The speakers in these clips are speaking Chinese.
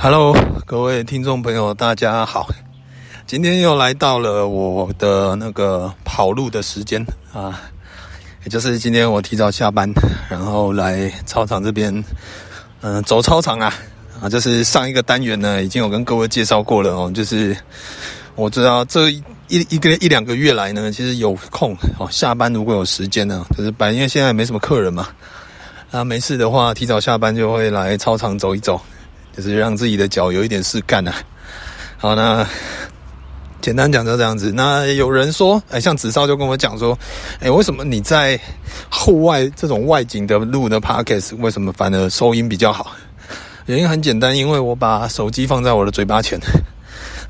Hello，各位听众朋友，大家好。今天又来到了我的那个跑路的时间啊，也就是今天我提早下班，然后来操场这边，嗯、走操场啊啊，就是上一个单元呢，已经有跟各位介绍过了哦，就是我知道这一一个一两个月来呢，其实有空哦，下班如果有时间呢，就是白，因为现在没什么客人嘛，啊，没事的话，提早下班就会来操场走一走。就是让自己的脚有一点事干啊。好，那简单讲就这样子。那有人说，哎，像子少就跟我讲说，哎，为什么你在户外这种外景的录的 podcast，为什么反而收音比较好？原因很简单，因为我把手机放在我的嘴巴前。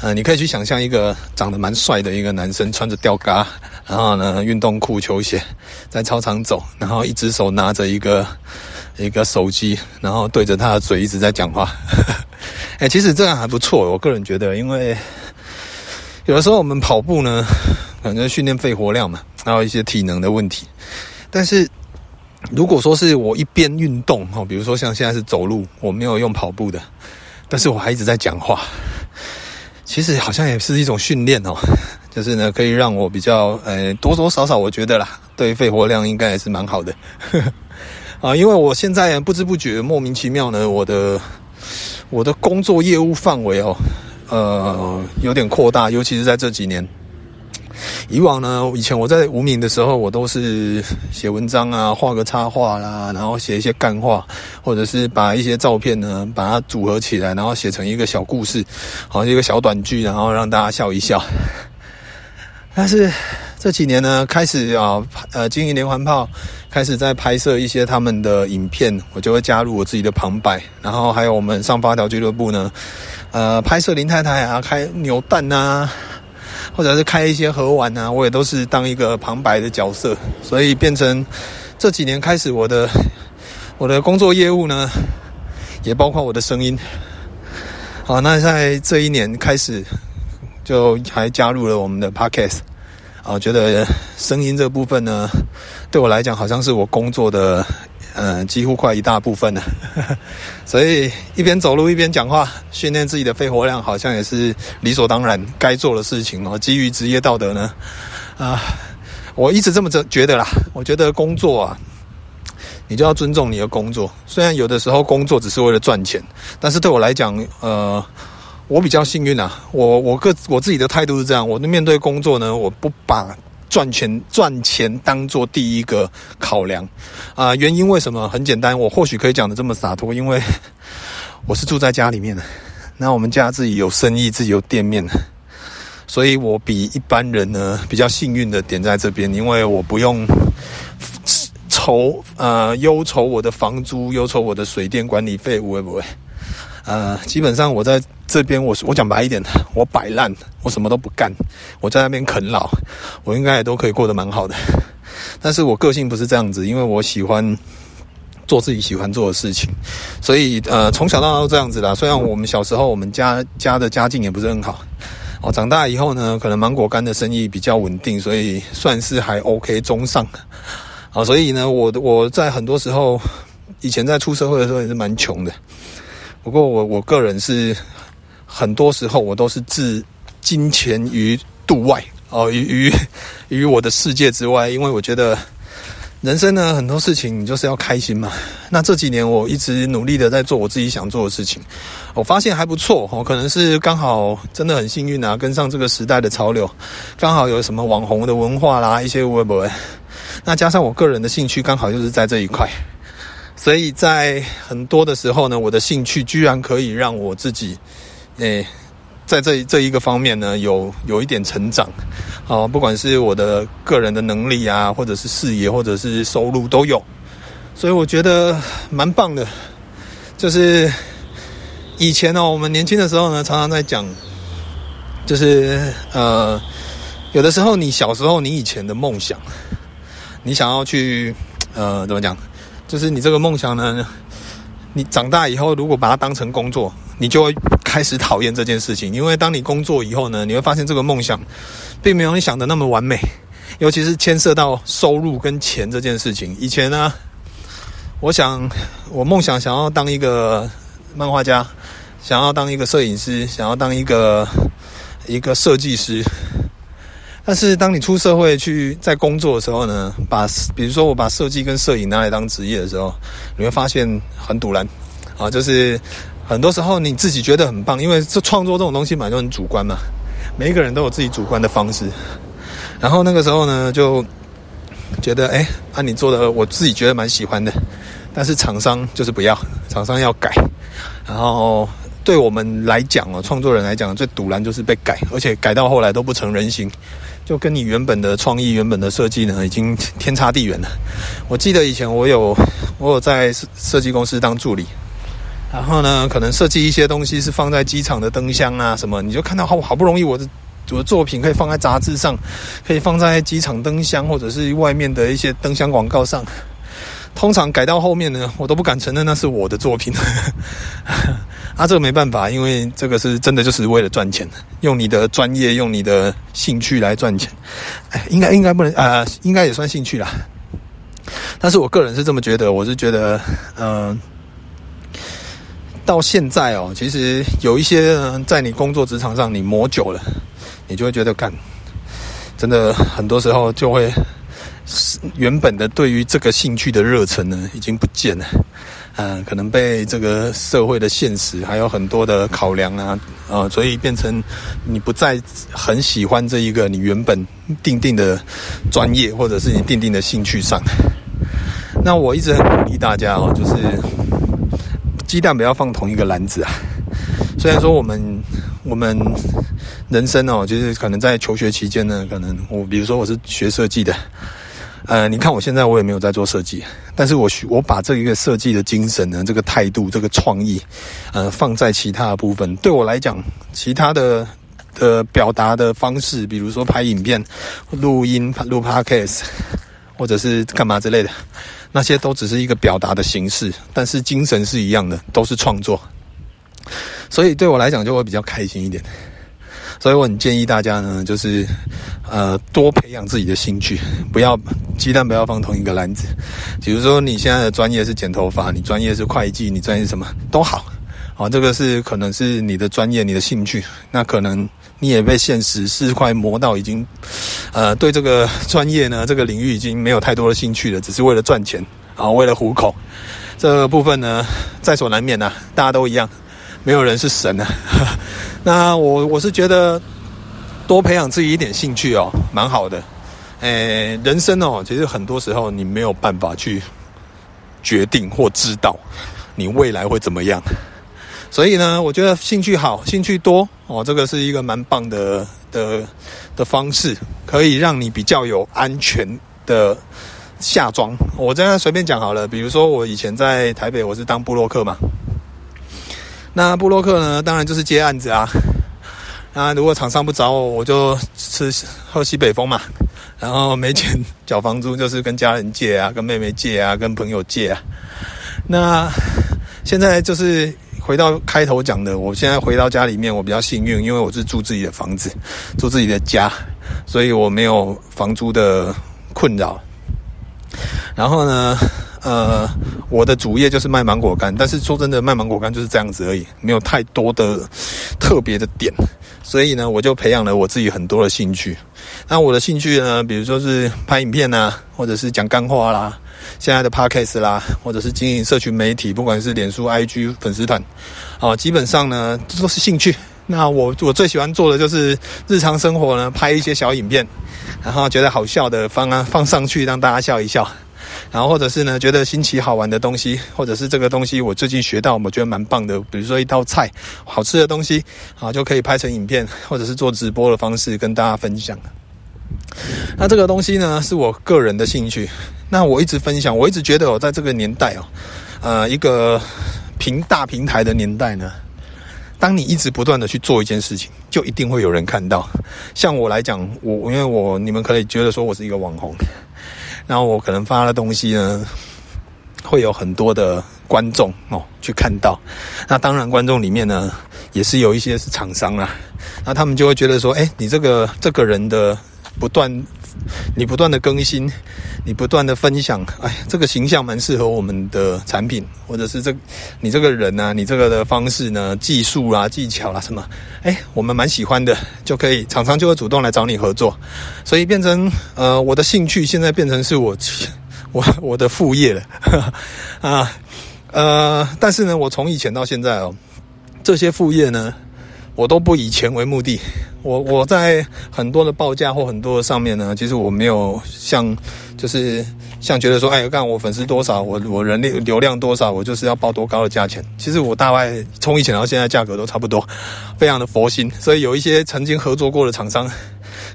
嗯，你可以去想象一个长得蛮帅的一个男生，穿着吊嘎，然后呢，运动裤、球鞋，在操场走，然后一只手拿着一个。一个手机，然后对着他的嘴一直在讲话。哎、其实这样还不错，我个人觉得，因为有的时候我们跑步呢，可能训练肺活量嘛，还有一些体能的问题。但是如果说是我一边运动哦，比如说像现在是走路，我没有用跑步的，但是我还一直在讲话，其实好像也是一种训练哦。就是呢，可以让我比较，呃，多多少少我觉得啦，对肺活量应该也是蛮好的。啊，因为我现在不知不觉莫名其妙呢，我的我的工作业务范围哦，呃，有点扩大，尤其是在这几年。以往呢，以前我在无名的时候，我都是写文章啊，画个插画啦，然后写一些干话，或者是把一些照片呢，把它组合起来，然后写成一个小故事，好像一个小短剧，然后让大家笑一笑。但是这几年呢，开始啊，呃，经营连环炮，开始在拍摄一些他们的影片，我就会加入我自己的旁白。然后还有我们上发条俱乐部呢，呃，拍摄林太太啊，开扭蛋啊，或者是开一些盒玩啊，我也都是当一个旁白的角色。所以变成这几年开始，我的我的工作业务呢，也包括我的声音。好，那在这一年开始。就还加入了我们的 podcast 啊，觉得声音这部分呢，对我来讲好像是我工作的，嗯，几乎快一大部分了。所以一边走路一边讲话，训练自己的肺活量，好像也是理所当然该做的事情哦。基于职业道德呢，啊，我一直这么觉觉得啦。我觉得工作啊，你就要尊重你的工作。虽然有的时候工作只是为了赚钱，但是对我来讲，呃。我比较幸运啊，我我个我自己的态度是这样，我面对工作呢，我不把赚钱赚钱当做第一个考量啊。原因为什么？很简单，我或许可以讲得这么洒脱，因为 我是住在家里面的，那我们家自己有生意，自己有店面，所以我比一般人呢比较幸运的点在这边，因为我不用愁呃忧愁我的房租，忧愁我的水电管理费，会不会？呃，基本上我在这边，我我讲白一点，我摆烂，我什么都不干，我在那边啃老，我应该也都可以过得蛮好的。但是我个性不是这样子，因为我喜欢做自己喜欢做的事情，所以呃，从小到大都这样子啦。虽然我们小时候我们家家的家境也不是很好，哦，长大以后呢，可能芒果干的生意比较稳定，所以算是还 OK 中上。啊，所以呢，我我在很多时候以前在出社会的时候也是蛮穷的。不过我我个人是很多时候我都是置金钱于度外哦，于于于我的世界之外，因为我觉得人生呢，很多事情你就是要开心嘛。那这几年我一直努力的在做我自己想做的事情，我发现还不错哦，可能是刚好真的很幸运啊，跟上这个时代的潮流，刚好有什么网红的文化啦，一些微博，那加上我个人的兴趣，刚好就是在这一块。所以在很多的时候呢，我的兴趣居然可以让我自己，诶、在这这一个方面呢，有有一点成长，啊，不管是我的个人的能力啊，或者是事业，或者是收入都有，所以我觉得蛮棒的。就是以前呢，我们年轻的时候呢，常常在讲，就是呃，有的时候你小时候你以前的梦想，你想要去呃，怎么讲？就是你这个梦想呢，你长大以后如果把它当成工作，你就会开始讨厌这件事情。因为当你工作以后呢，你会发现这个梦想并没有你想的那么完美，尤其是牵涉到收入跟钱这件事情。以前呢，我想我梦想想要当一个漫画家，想要当一个摄影师，想要当一个一个设计师。但是当你出社会去在工作的时候呢，把比如说我把设计跟摄影拿来当职业的时候，你会发现很赌烂啊，就是很多时候你自己觉得很棒，因为这创作这种东西嘛，就很主观嘛，每一个人都有自己主观的方式。然后那个时候呢，就觉得哎，啊你做的我自己觉得蛮喜欢的，但是厂商就是不要，厂商要改，然后。对我们来讲哦，创作人来讲，最堵然就是被改，而且改到后来都不成人形，就跟你原本的创意、原本的设计呢，已经天差地远了。我记得以前我有我有在设计公司当助理，然后呢，可能设计一些东西是放在机场的灯箱啊什么，你就看到好好不容易我的我的作品可以放在杂志上，可以放在机场灯箱或者是外面的一些灯箱广告上。通常改到后面呢，我都不敢承认那是我的作品。啊，这个没办法，因为这个是真的就是为了赚钱，用你的专业，用你的兴趣来赚钱。哎，应该应该不能啊，应该也算兴趣啦。但是我个人是这么觉得，我是觉得，嗯，到现在哦，其实有一些在你工作职场上你磨久了，你就会觉得，干，真的很多时候就会。原本的对于这个兴趣的热忱呢，已经不见了，嗯、可能被这个社会的现实还有很多的考量，啊、呃，所以变成你不再很喜欢这一个你原本定定的专业或者是你定定的兴趣上。那我一直很鼓励大家哦，就是鸡蛋不要放同一个篮子啊。虽然说我们我们人生哦，就是可能在求学期间呢，可能我比如说我是学设计的。呃，你看我现在我也没有在做设计，但是我我把这一个设计的精神呢，这个态度，这个创意，呃，放在其他的部分。对我来讲，其他的的表达的方式，比如说拍影片、录音、录 podcast，或者是干嘛之类的，那些都只是一个表达的形式，但是精神是一样的，都是创作。所以对我来讲，就会比较开心一点。所以我很建议大家呢，就是，呃，多培养自己的兴趣，不要鸡蛋不要放同一个篮子。比如说你现在的专业是剪头发，你专业是会计，你专业是什么都好，好，这个是可能是你的专业，你的兴趣。那可能你也被现实是块磨到已经，呃，对这个专业呢，这个领域已经没有太多的兴趣了，只是为了赚钱啊，为了糊口。这部分呢，在所难免呐，大家都一样。没有人是神啊，那我我是觉得多培养自己一点兴趣哦，蛮好的。诶，人生哦，其实很多时候你没有办法去决定或知道你未来会怎么样，所以呢，我觉得兴趣好，兴趣多哦，这个是一个蛮棒的的的方式，可以让你比较有安全的下装。我这样随便讲好了，比如说我以前在台北，我是当部落客嘛。那布洛克呢，当然就是接案子啊。那如果厂商不找我，我就吃喝西北风嘛。然后没钱缴房租，就是跟家人借啊，跟妹妹借啊，跟朋友借啊。那现在就是回到开头讲的，我现在回到家里面，我比较幸运，因为我是住自己的房子，住自己的家，所以我没有房租的困扰。然后呢，呃，我的主业就是卖芒果干，但是说真的，卖芒果干就是这样子而已，没有太多的特别的点，所以呢，我就培养了我自己很多的兴趣。那我的兴趣呢，比如说是拍影片啊，或者是讲干话啦，现在的 Podcast 啦，或者是经营社群媒体，不管是脸书、IG 粉丝团，啊，基本上呢，这都是兴趣。那我我最喜欢做的就是日常生活呢，拍一些小影片，然后觉得好笑的放啊放上去，让大家笑一笑。然后或者是呢，觉得新奇好玩的东西，或者是这个东西我最近学到，我觉得蛮棒的。比如说一道菜，好吃的东西，啊，就可以拍成影片，或者是做直播的方式跟大家分享。那这个东西呢，是我个人的兴趣。那我一直分享，我一直觉得我在这个年代哦，呃，一个平大平台的年代呢，当你一直不断的去做一件事情，就一定会有人看到。像我来讲，我因为我你们可以觉得说我是一个网红。然后我可能发的东西呢，会有很多的观众哦去看到。那当然，观众里面呢，也是有一些是厂商啊。那他们就会觉得说，哎，你这个这个人的不断 你不断的更新，你不断的分享，哎，这个形象蛮适合我们的产品，或者是这你这个人呢、你这个的方式呢，技术啊、技巧啦、啊、什么，哎，我们蛮喜欢的，就可以厂商就会主动来找你合作，所以变成呃我的兴趣现在变成是我 我我的副业了，啊呃，但是呢，我从以前到现在哦，这些副业呢。我都不以钱为目的，我我在很多的报价或很多的上面呢，其实我没有像就是像觉得说，哎，看我粉丝多少，我我人力流量多少，我就是要报多高的价钱。其实我大概从以前到现在价格都差不多，非常的佛心。所以有一些曾经合作过的厂商，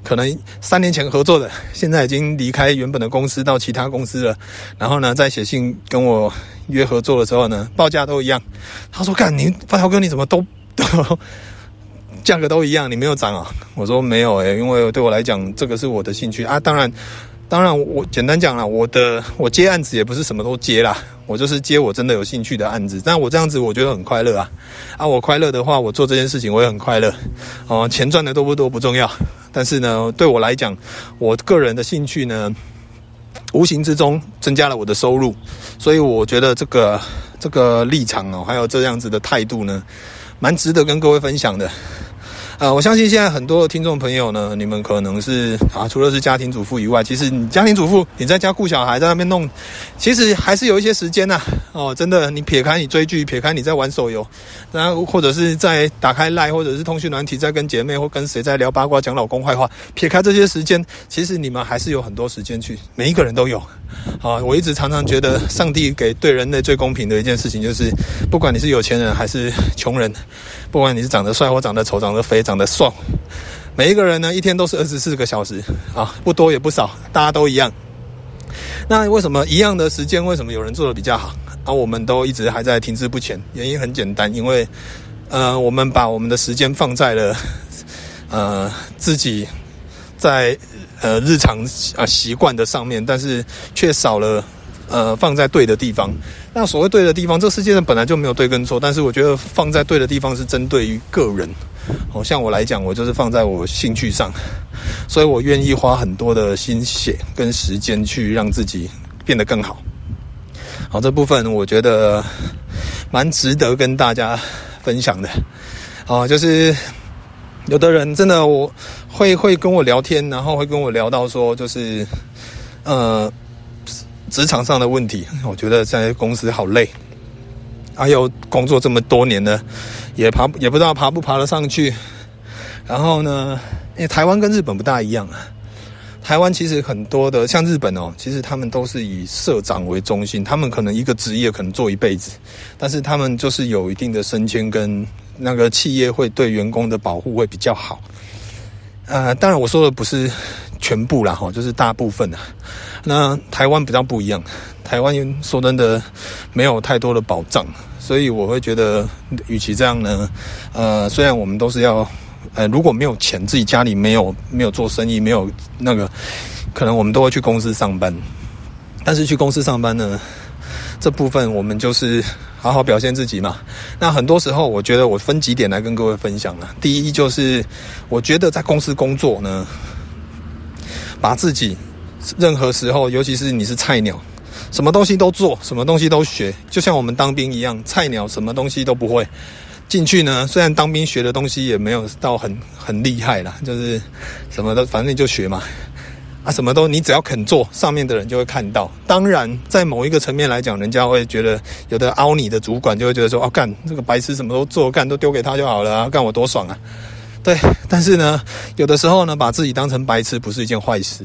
可能三年前合作的，现在已经离开原本的公司到其他公司了，然后呢，在写信跟我约合作的时候呢，报价都一样。他说：“干，你发条哥你怎么都都？” 价格都一样，你没有涨啊？我说没有诶、因为对我来讲，这个是我的兴趣啊。当然，当然，我简单讲了，我的我接案子也不是什么都接啦，我就是接我真的有兴趣的案子。但我这样子，我觉得很快乐啊。啊，我快乐的话，我做这件事情我也很快乐。哦、钱赚的多不多不重要，但是呢，对我来讲，我个人的兴趣呢，无形之中增加了我的收入，所以我觉得这个这个立场哦，还有这样子的态度呢，蛮值得跟各位分享的。呃，我相信现在很多的听众朋友呢，你们可能是啊，除了是家庭主妇以外，其实你家庭主妇你在家顾小孩，在那边弄，其实还是有一些时间呐、啊。哦，真的，你撇开你追剧，撇开你在玩手游，然后或者是在打开 LINE 或者是通讯软体，在跟姐妹或跟谁在聊八卦、讲老公坏话，撇开这些时间，其实你们还是有很多时间去，每一个人都有。啊，我一直常常觉得，上帝给对人类最公平的一件事情，就是不管你是有钱人还是穷人，不管你是长得帅或长得丑、长得肥、长得瘦，每一个人呢，一天都是二十四个小时啊，不多也不少，大家都一样。那为什么一样的时间，为什么有人做得比较好，而、啊、我们都一直还在停滞不前？原因很简单，因为呃，我们把我们的时间放在了呃自己在。呃，日常啊习惯的上面，但是却少了呃放在对的地方。那所谓对的地方，这世界上本来就没有对跟错，但是我觉得放在对的地方是针对于个人。好像我来讲，我就是放在我兴趣上，所以我愿意花很多的心血跟时间去让自己变得更好。好，这部分我觉得蛮值得跟大家分享的。啊，就是。有的人真的我会会跟我聊天，然后会跟我聊到说，就是呃职场上的问题。我觉得在公司好累，还有工作这么多年了，也爬也不知道爬不爬得上去。然后呢，因为台湾跟日本不大一样啊。台湾其实很多的像日本哦，其实他们都是以社长为中心，他们可能一个职业可能做一辈子，但是他们就是有一定的升迁跟。那个企业会对员工的保护会比较好，呃，当然我说的不是全部啦，哈，就是大部分啊。那台湾比较不一样，台湾说真的没有太多的保障，所以我会觉得，与其这样呢，呃，虽然我们都是要，呃，如果没有钱，自己家里没有没有做生意，没有那个，可能我们都会去公司上班，但是去公司上班呢，这部分我们就是。好好表现自己嘛。那很多时候，我觉得我分几点来跟各位分享了。第一，就是我觉得在公司工作呢，把自己任何时候，尤其是你是菜鸟，什么东西都做，什么东西都学，就像我们当兵一样，菜鸟什么东西都不会进去呢。虽然当兵学的东西也没有到很很厉害啦，就是什么的，反正就学嘛。啊，什么都你只要肯做，上面的人就会看到。当然，在某一个层面来讲，人家会觉得有的凹你的主管就会觉得说：“哦，干这个白痴什么都做，干都丢给他就好了啊，干我多爽啊！”对，但是呢，有的时候呢，把自己当成白痴不是一件坏事，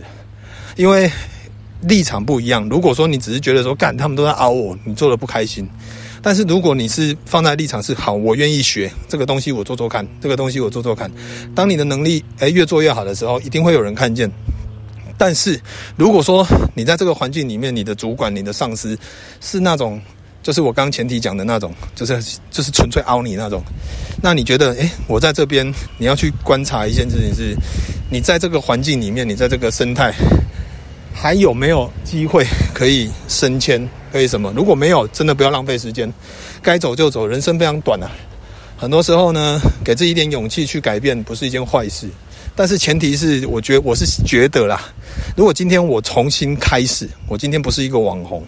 因为立场不一样。如果说你只是觉得说干他们都在凹我，你做的不开心；但是如果你是放在立场是好，我愿意学这个东西，我做做看，这个东西我做做看。当你的能力诶越做越好的时候，一定会有人看见。但是，如果说你在这个环境里面，你的主管、你的上司是那种，就是我刚前提讲的那种，就是就是纯粹凹你那种，那你觉得，诶，我在这边，你要去观察一件事情是，你在这个环境里面，你在这个生态，还有没有机会可以升迁，可以什么？如果没有，真的不要浪费时间，该走就走，人生非常短啊。很多时候呢，给自己一点勇气去改变，不是一件坏事。但是前提是，我觉我是觉得啦。如果今天我重新开始，我今天不是一个网红，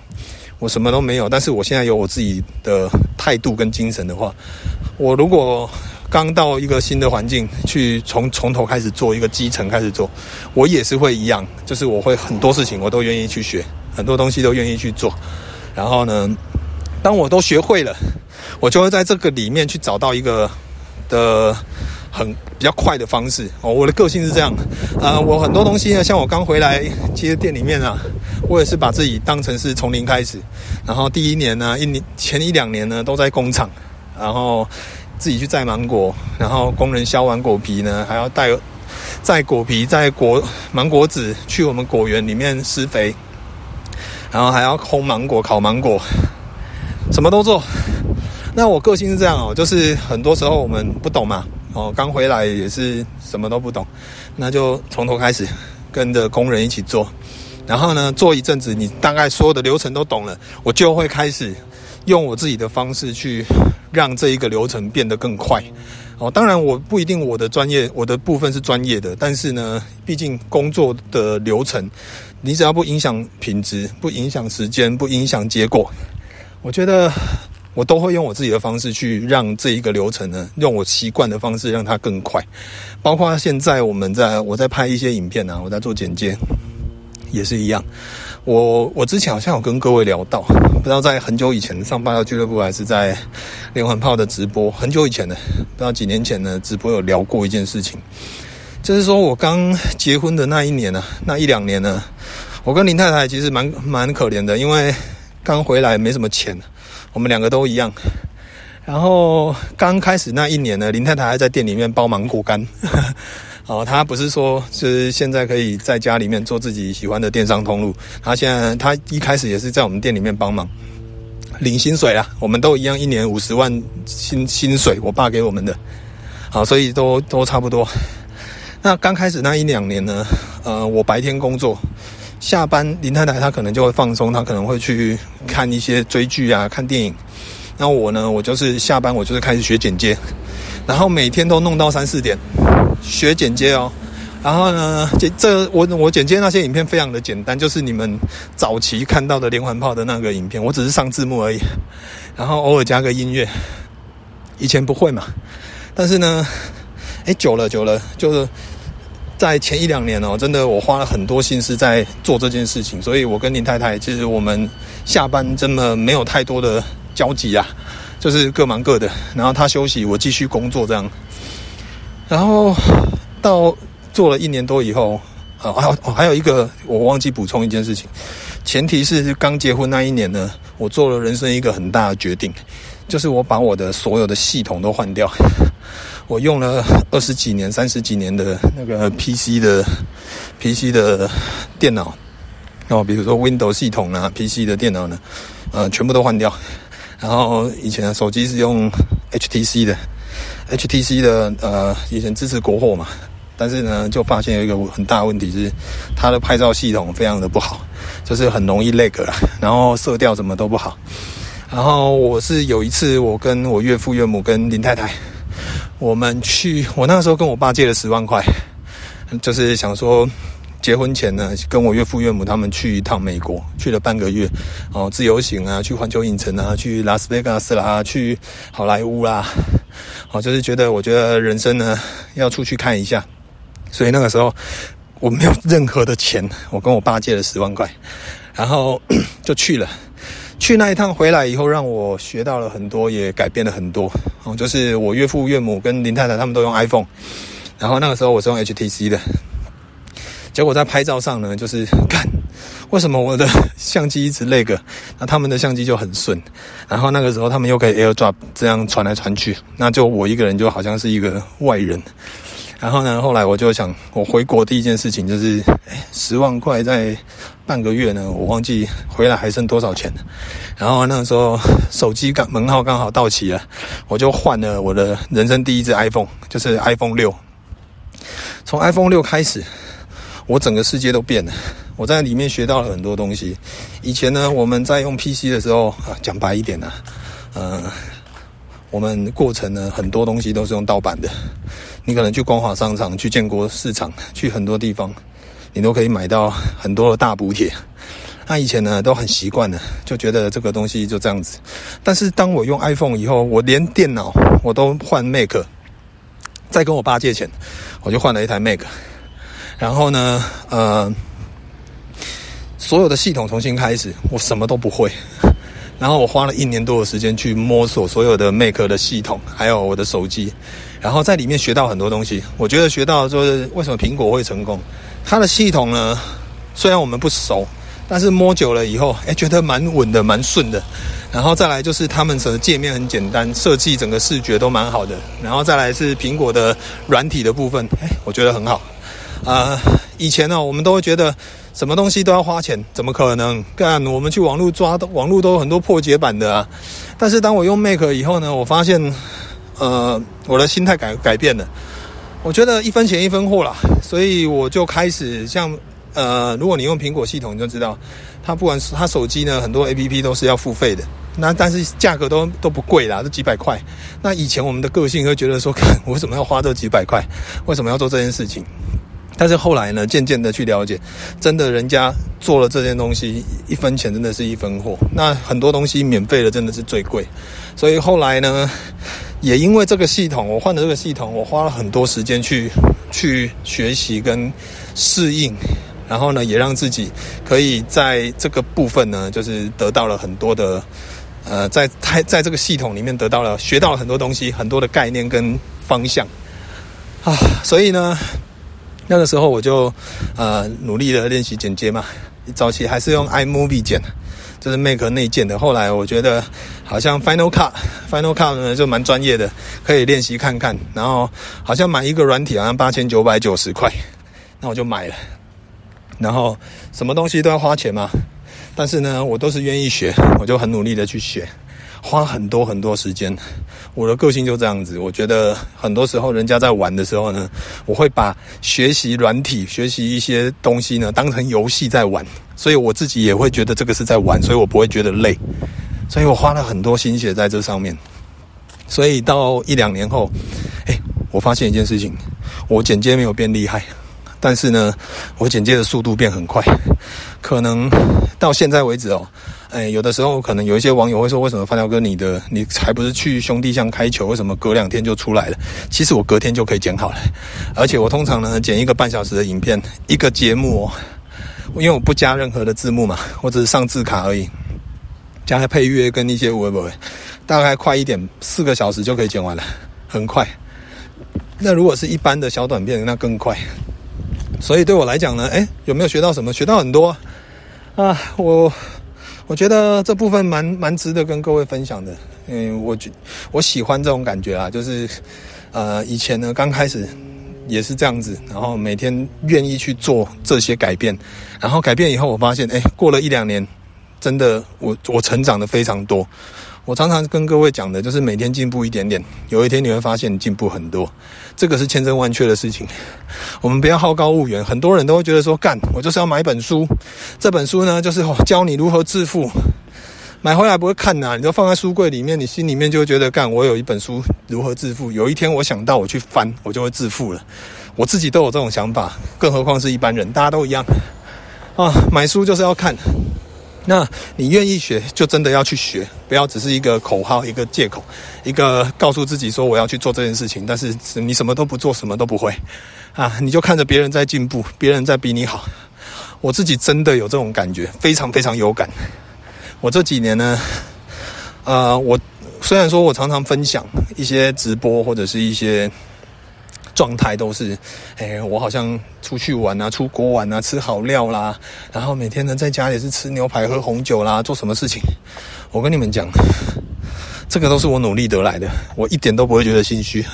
我什么都没有，但是我现在有我自己的态度跟精神的话，我如果刚到一个新的环境，去从从头开始做一个基层开始做，我也是会一样，就是我会很多事情我都愿意去学，很多东西都愿意去做。然后呢，当我都学会了，我就会在这个里面去找到一个的很比较快的方式。哦，我的个性是这样，呃，我很多东西呢，像我刚回来接店里面啊，我也是把自己当成是从零开始。然后第一年呢，一年前一两年呢，都在工厂，然后。自己去摘芒果，然后工人削完果皮呢，还要带摘果皮、摘果芒果籽去我们果园里面施肥，然后还要烘芒果、烤芒果，什么都做。那我个性是这样哦，就是很多时候我们不懂嘛，哦，刚回来也是什么都不懂，那就从头开始跟着工人一起做，然后呢，做一阵子，你大概所有的流程都懂了，我就会开始用我自己的方式去。让这一个流程变得更快，哦，当然我不一定我的专业，我的部分是专业的，但是呢，毕竟工作的流程，你只要不影响品质，不影响时间，不影响结果，我觉得我都会用我自己的方式去让这一个流程呢，用我习惯的方式让它更快。包括现在我们在我在拍一些影片啊，我在做剪接，也是一样。我我之前好像有跟各位聊到，不知道在很久以前上八曜俱乐部还是在连环炮的直播，很久以前的，不知道几年前呢，直播有聊过一件事情，就是说我刚结婚的那一年呢，那一两年呢，我跟林太太其实蛮蛮可怜的，因为刚回来没什么钱，我们两个都一样。然后刚开始那一年呢，林太太还在店里面包芒果干。哦，他不是说，是现在可以在家里面做自己喜欢的电商通路。他现在，他一开始也是在我们店里面帮忙，领薪水啊，我们都一样，一年五十万薪薪水，我爸给我们的。好，所以都都差不多。那刚开始那一两年呢，呃，我白天工作，下班林太太她可能就会放松，她可能会去看一些追剧啊，看电影。那我呢，我就是下班，我就是开始学剪接，然后每天都弄到三四点。学剪接哦，然后呢，这这我我剪接那些影片非常的简单，就是你们早期看到的连环炮的那个影片，我只是上字幕而已，然后偶尔加个音乐。以前不会嘛，但是呢，哎，久了久了，就是在前一两年哦，真的我花了很多心思在做这件事情，所以我跟林太太其实我们下班真的没有太多的交集啊，就是各忙各的，然后她休息，我继续工作这样。然后到做了一年多以后，啊，还有还有一个我忘记补充一件事情，前提是刚结婚那一年呢，我做了人生一个很大的决定，就是我把我的所有的系统都换掉。我用了二十几年、三十几年的那个 PC 的 PC 的电脑，哦，比如说 Windows 系统啊，PC 的电脑呢，呃，全部都换掉。然后以前的手机是用 HTC 的。HTC 的呃，以前支持国货嘛，但是呢，就发现有一个很大的问题是，它的拍照系统非常的不好，就是很容易 lag 啦，然后色调什么都不好。然后我是有一次，我跟我岳父岳母跟林太太，我们去，我那个时候跟我爸借了十万块，就是想说。结婚前呢，跟我岳父岳母他们去一趟美国，去了半个月，哦，自由行啊，去环球影城啊，去拉斯维加斯啦，去好莱坞啦，哦，就是觉得我觉得人生呢要出去看一下，所以那个时候我没有任何的钱，我跟我爸借了十万块，然后 就去了。去那一趟回来以后，让我学到了很多，也改变了很多。哦，就是我岳父岳母跟林太太他们都用 iPhone，然后那个时候我是用 HTC 的。结果在拍照上呢，就是看为什么我的相机一直那个那他们的相机就很顺。然后那个时候他们又可以 AirDrop 这样传来传去，那就我一个人就好像是一个外人。然后呢，后来我就想，我回国第一件事情就是，哎，十万块在半个月呢，我忘记回来还剩多少钱。然后那个时候手机刚门号刚好到期了，我就换了我的人生第一支 iPhone，就是 iPhone 六。从 iPhone 六开始。我整个世界都变了，我在里面学到了很多东西。以前呢，我们在用 PC 的时候啊，讲白一点呢，呃，我们过程呢，很多东西都是用盗版的。你可能去光华商场、去建国市场、去很多地方，你都可以买到很多的大补贴。那以前呢都很习惯了，就觉得这个东西就这样子。但是当我用 iPhone 以后，我连电脑我都换 Mac，再跟我爸借钱，我就换了一台 Mac。然后呢，呃，所有的系统重新开始，我什么都不会。然后我花了一年多的时间去摸索所有的 Mac 的系统，还有我的手机，然后在里面学到很多东西。我觉得学到就是为什么苹果会成功，它的系统呢，虽然我们不熟。但是摸久了以后，哎，觉得蛮稳的，蛮顺的。然后再来就是他们的界面很简单，设计整个视觉都蛮好的。然后再来是苹果的软体的部分，哎，我觉得很好。啊、呃，以前呢，我们都会觉得什么东西都要花钱，怎么可能？干，我们去网络抓，网络都有很多破解版的啊。但是当我用 Mac 以后呢，我发现，呃，我的心态改改变了。我觉得一分钱一分货啦，所以我就开始像。呃，如果你用苹果系统，你就知道，它不管是它手机呢，很多 APP 都是要付费的。那但是价格都都不贵啦，都几百块。那以前我们的个性会觉得说，看我为什么要花这几百块？为什么要做这件事情？但是后来呢，渐渐的去了解，真的人家做了这件东西，一分钱真的是一分货。那很多东西免费的真的是最贵。所以后来呢，也因为这个系统，我换了这个系统，我花了很多时间去去学习跟适应。然后呢，也让自己可以在这个部分呢，就是得到了很多的，呃，在在在这个系统里面得到了学到了很多东西，很多的概念跟方向啊。所以呢，那个时候我就呃努力的练习剪接嘛，早期还是用 iMovie 剪，就是 Mac 内建的。后来我觉得好像 Final Cut，Final Cut 呢就蛮专业的，可以练习看看。然后好像买一个软体好像八千九百九十块，那我就买了。然后什么东西都要花钱嘛，但是呢，我都是愿意学，我就很努力的去学，花很多很多时间。我的个性就这样子，我觉得很多时候人家在玩的时候呢，我会把学习软体、学习一些东西呢当成游戏在玩，所以我自己也会觉得这个是在玩，所以我不会觉得累，所以我花了很多心血在这上面。所以到一两年后，哎，我发现一件事情，我剪接没有变厉害。但是呢，我剪接的速度变很快，可能到现在为止哦，哎，有的时候可能有一些网友会说，为什么发条哥你的你还不是去兄弟象开球，为什么隔两天就出来了？其实我隔天就可以剪好了，而且我通常呢剪一个半小时的影片，一个节目哦，因为我不加任何的字幕嘛，我只是上字卡而已，加上配乐跟一些微博，大概快一点，四个小时就可以剪完了，很快。那如果是一般的小短片，那更快。所以对我来讲呢，诶，有没有学到什么？学到很多啊！我 我觉得这部分蛮蛮值得跟各位分享的。嗯，我觉我喜欢这种感觉啊，就是呃，以前呢刚开始也是这样子，然后每天愿意去做这些改变，然后改变以后，我发现，诶，过了一两年，真的我我成长的非常多。我常常跟各位讲的，就是每天进步一点点，有一天你会发现进步很多，这个是千真万确的事情。我们不要好高骛远，很多人都会觉得说，干，我就是要买一本书，这本书呢，就是教你如何致富，买回来不会看呐，你就放在书柜里面，你心里面就会觉得，干，我有一本书如何致富，有一天我想到我去翻，我就会致富了。我自己都有这种想法，更何况是一般人，大家都一样啊，买书就是要看。那你愿意学，就真的要去学，不要只是一个口号、一个借口、一个告诉自己说我要去做这件事情，但是你什么都不做，什么都不会，啊，你就看着别人在进步，别人在比你好。我自己真的有这种感觉，非常非常有感。我这几年呢，呃，我虽然说我常常分享一些直播或者是一些。状态都是，哎，我好像出去玩啊，出国玩啊，吃好料啦，然后每天呢在家里是吃牛排、喝红酒啦，做什么事情？我跟你们讲，这个都是我努力得来的，我一点都不会觉得心虚，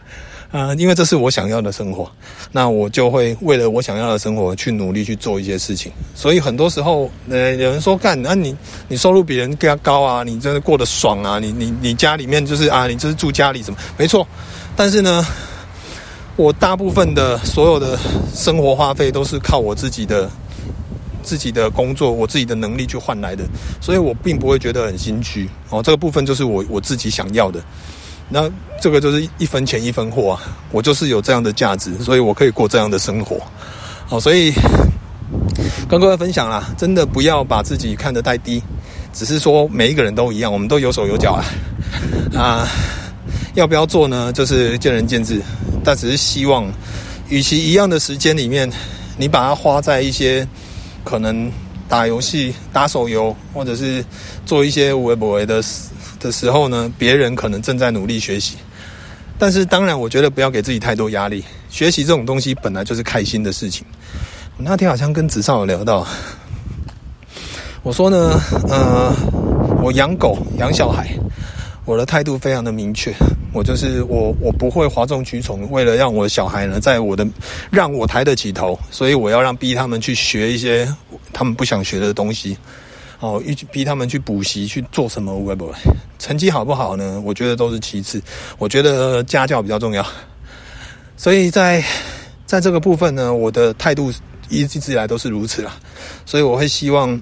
啊，因为这是我想要的生活，那我就会为了我想要的生活去努力去做一些事情。所以很多时候，呃，有人说干，那你你收入比人家高啊，你真的过得爽啊，你你你家里面就是啊，你就是住家里什么？没错，但是呢。我大部分的所有的生活花费都是靠我自己的自己的工作，我自己的能力去换来的，所以我并不会觉得很心虚哦。这个部分就是我我自己想要的，那这个就是一分钱一分货啊，我就是有这样的价值，所以我可以过这样的生活好，所以跟各位分享啦，真的不要把自己看得太低，只是说每一个人都一样，我们都有手有脚啊，啊，要不要做呢？就是见仁见智，但只是希望，与其一样的时间里面，你把它花在一些可能打游戏、打手游，或者是做一些微博的的时候呢，别人可能正在努力学习。但是当然，我觉得不要给自己太多压力。学习这种东西本来就是开心的事情。我那天好像跟子少有聊到，我说呢，呃，我养狗养小孩，我的态度非常的明确。我就是我，我不会哗众取宠，为了让我的小孩呢，在我的让我抬得起头，所以我要让逼他们去学一些他们不想学的东西。哦，一逼他们去补习去做什么？会不成绩好不好呢？我觉得都是其次，我觉得家教比较重要。所以在在这个部分呢，我的态度一直以来都是如此啦。所以我会希望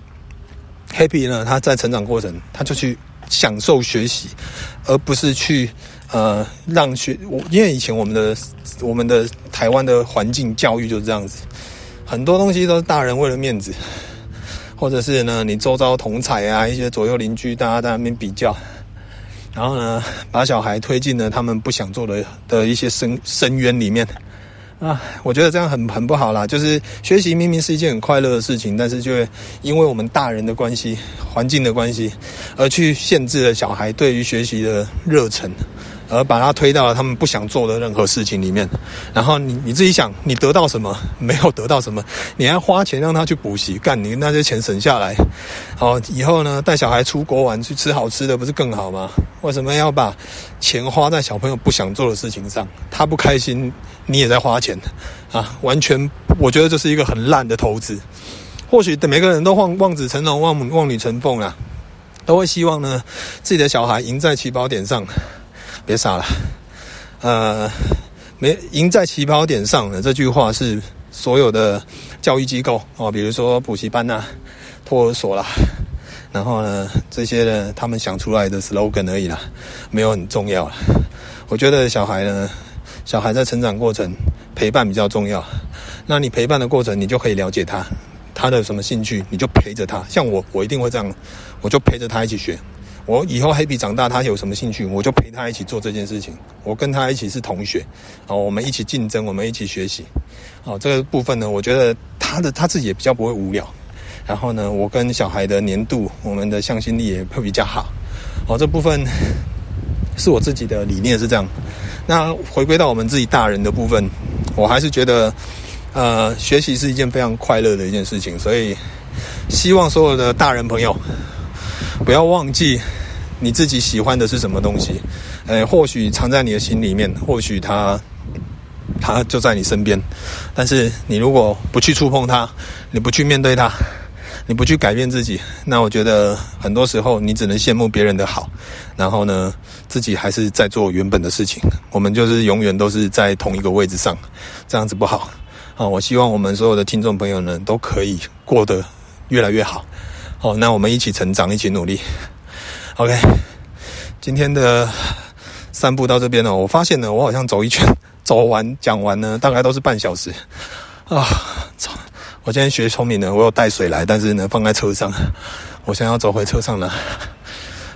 Happy 呢，他在成长过程，他就去享受学习，而不是去呃让学我。因为以前我们的我们的台湾的环境教育就是这样子，很多东西都是大人为了面子。或者是呢，你周遭同侪啊，一些左右邻居，大家在那边比较，然后呢，把小孩推进了他们不想做的的一些深深渊里面啊，我觉得这样很很不好啦。就是学习明明是一件很快乐的事情，但是就因为我们大人的关系、环境的关系，而去限制了小孩对于学习的热忱。而把他推到了他们不想做的任何事情里面，然后你你自己想，你得到什么？没有得到什么，你还花钱让他去补习，干你那些钱省下来，好以后呢，带小孩出国玩去吃好吃的，不是更好吗？为什么要把钱花在小朋友不想做的事情上？他不开心，你也在花钱啊！完全，我觉得这是一个很烂的投资。或许每个人都望望子成龙、望望女成凤啊，都会希望呢，自己的小孩赢在起跑点上。别傻了，呃，没赢在起跑点上的这句话是所有的教育机构哦，比如说补习班呐、托儿所啦，然后呢这些呢他们想出来的 slogan 而已啦，没有很重要。我觉得小孩呢，小孩在成长过程陪伴比较重要。那你陪伴的过程，你就可以了解他，他的什么兴趣，你就陪着他。像我，我一定会这样，我就陪着他一起学。我以后黑皮长大，他有什么兴趣，我就陪他一起做这件事情。我跟他一起是同学，哦，我们一起竞争，我们一起学习。哦，这个部分呢，我觉得他的他自己也比较不会无聊。然后呢，我跟小孩的黏度，我们的向心力也会比较好。哦，这部分是我自己的理念是这样。那回归到我们自己大人的部分，我还是觉得，呃，学习是一件非常快乐的一件事情。所以，希望所有的大人朋友。不要忘记你自己喜欢的是什么东西，呃，或许藏在你的心里面，或许它它就在你身边，但是你如果不去触碰它，你不去面对它，你不去改变自己，那我觉得很多时候你只能羡慕别人的好，然后呢，自己还是在做原本的事情。我们就是永远都是在同一个位置上，这样子不好。啊，我希望我们所有的听众朋友呢，都可以过得越来越好。好，那我们一起成长，一起努力。OK，今天的散步到这边了。我发现呢，我好像走一圈，走完讲完呢，大概都是半小时啊。操！我今天学聪明了，我有带水来，但是呢，放在车上。我现在要走回车上了。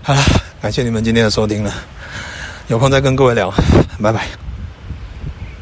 好了，感谢你们今天的收听了，有空再跟各位聊，拜拜。